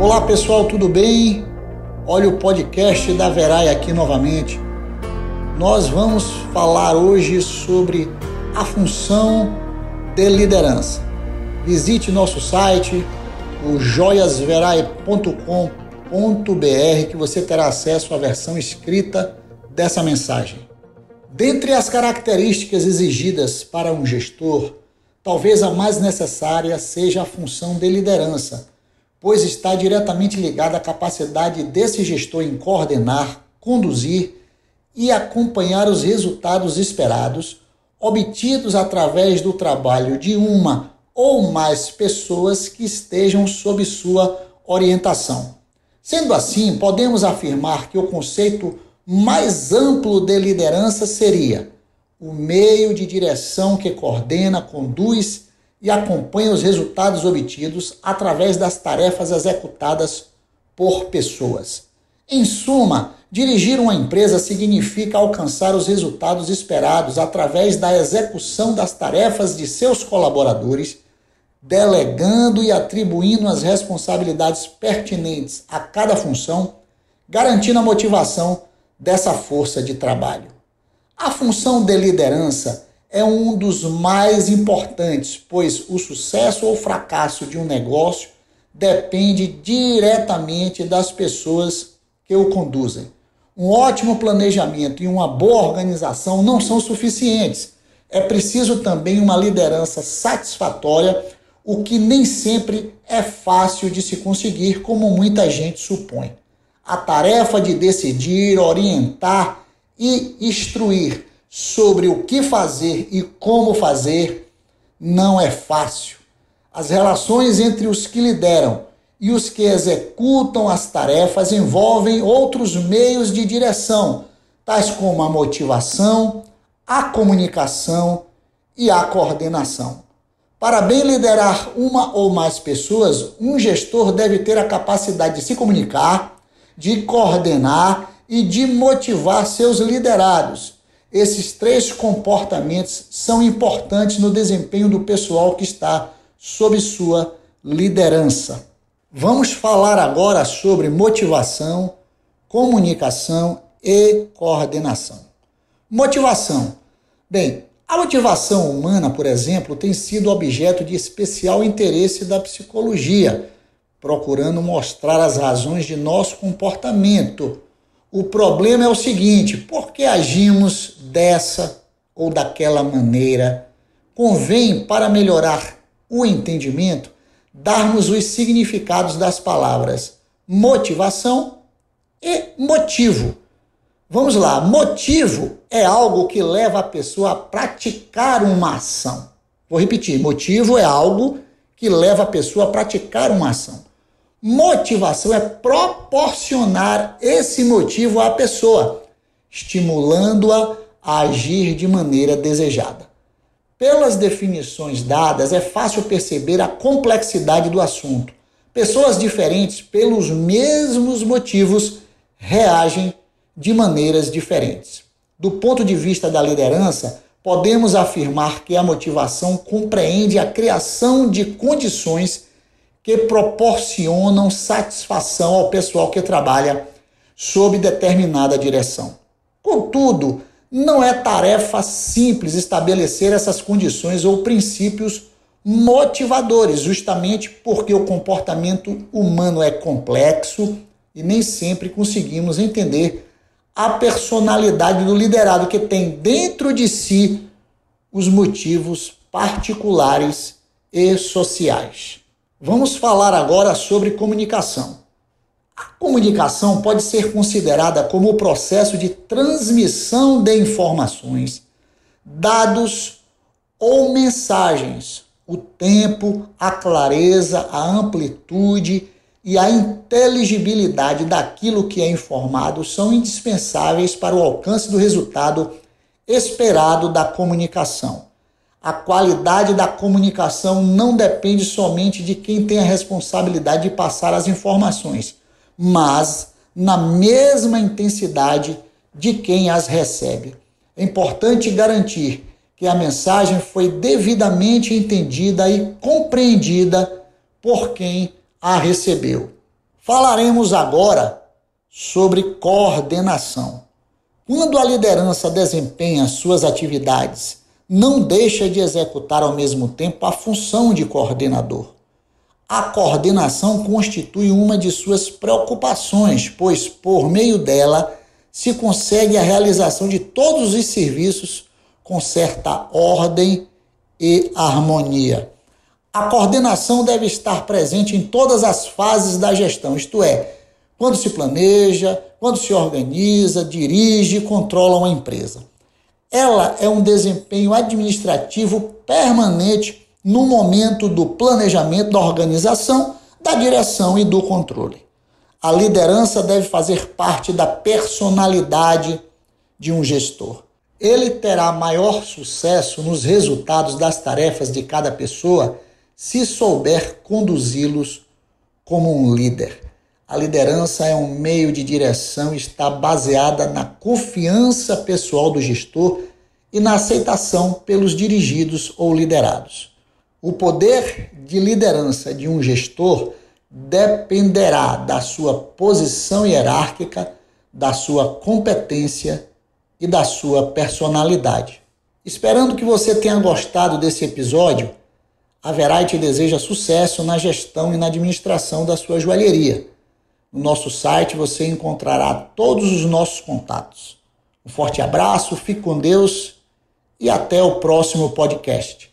Olá pessoal, tudo bem? Olha o podcast da Verai aqui novamente. Nós vamos falar hoje sobre a função de liderança. Visite nosso site, o joiasverai.com.br, que você terá acesso à versão escrita dessa mensagem. Dentre as características exigidas para um gestor, talvez a mais necessária seja a função de liderança pois está diretamente ligada à capacidade desse gestor em coordenar, conduzir e acompanhar os resultados esperados, obtidos através do trabalho de uma ou mais pessoas que estejam sob sua orientação. Sendo assim, podemos afirmar que o conceito mais amplo de liderança seria o meio de direção que coordena, conduz e acompanha os resultados obtidos através das tarefas executadas por pessoas. Em suma, dirigir uma empresa significa alcançar os resultados esperados através da execução das tarefas de seus colaboradores, delegando e atribuindo as responsabilidades pertinentes a cada função, garantindo a motivação dessa força de trabalho. A função de liderança é um dos mais importantes, pois o sucesso ou fracasso de um negócio depende diretamente das pessoas que o conduzem. Um ótimo planejamento e uma boa organização não são suficientes. É preciso também uma liderança satisfatória, o que nem sempre é fácil de se conseguir, como muita gente supõe. A tarefa de decidir, orientar e instruir sobre o que fazer e como fazer não é fácil. As relações entre os que lideram e os que executam as tarefas envolvem outros meios de direção, tais como a motivação, a comunicação e a coordenação. Para bem liderar uma ou mais pessoas, um gestor deve ter a capacidade de se comunicar, de coordenar e de motivar seus liderados esses três comportamentos são importantes no desempenho do pessoal que está sob sua liderança. Vamos falar agora sobre motivação, comunicação e coordenação. Motivação. Bem, a motivação humana, por exemplo, tem sido objeto de especial interesse da psicologia, procurando mostrar as razões de nosso comportamento o problema é o seguinte: por que agimos dessa ou daquela maneira? Convém, para melhorar o entendimento, darmos os significados das palavras motivação e motivo. Vamos lá, motivo é algo que leva a pessoa a praticar uma ação. Vou repetir: motivo é algo que leva a pessoa a praticar uma ação. Motivação é proporcionar esse motivo à pessoa, estimulando-a a agir de maneira desejada. Pelas definições dadas, é fácil perceber a complexidade do assunto. Pessoas diferentes, pelos mesmos motivos, reagem de maneiras diferentes. Do ponto de vista da liderança, podemos afirmar que a motivação compreende a criação de condições que proporcionam satisfação ao pessoal que trabalha sob determinada direção. Contudo, não é tarefa simples estabelecer essas condições ou princípios motivadores, justamente porque o comportamento humano é complexo e nem sempre conseguimos entender a personalidade do liderado que tem dentro de si os motivos particulares e sociais. Vamos falar agora sobre comunicação. A comunicação pode ser considerada como o processo de transmissão de informações, dados ou mensagens. O tempo, a clareza, a amplitude e a inteligibilidade daquilo que é informado são indispensáveis para o alcance do resultado esperado da comunicação. A qualidade da comunicação não depende somente de quem tem a responsabilidade de passar as informações, mas na mesma intensidade de quem as recebe. É importante garantir que a mensagem foi devidamente entendida e compreendida por quem a recebeu. Falaremos agora sobre coordenação. Quando a liderança desempenha suas atividades, não deixa de executar ao mesmo tempo a função de coordenador. A coordenação constitui uma de suas preocupações, pois por meio dela se consegue a realização de todos os serviços com certa ordem e harmonia. A coordenação deve estar presente em todas as fases da gestão, isto é, quando se planeja, quando se organiza, dirige e controla uma empresa. Ela é um desempenho administrativo permanente no momento do planejamento, da organização, da direção e do controle. A liderança deve fazer parte da personalidade de um gestor. Ele terá maior sucesso nos resultados das tarefas de cada pessoa se souber conduzi-los como um líder. A liderança é um meio de direção está baseada na confiança pessoal do gestor e na aceitação pelos dirigidos ou liderados. O poder de liderança de um gestor dependerá da sua posição hierárquica, da sua competência e da sua personalidade. Esperando que você tenha gostado desse episódio, a Verite deseja sucesso na gestão e na administração da sua joalheria. No nosso site você encontrará todos os nossos contatos. Um forte abraço, fique com Deus e até o próximo podcast.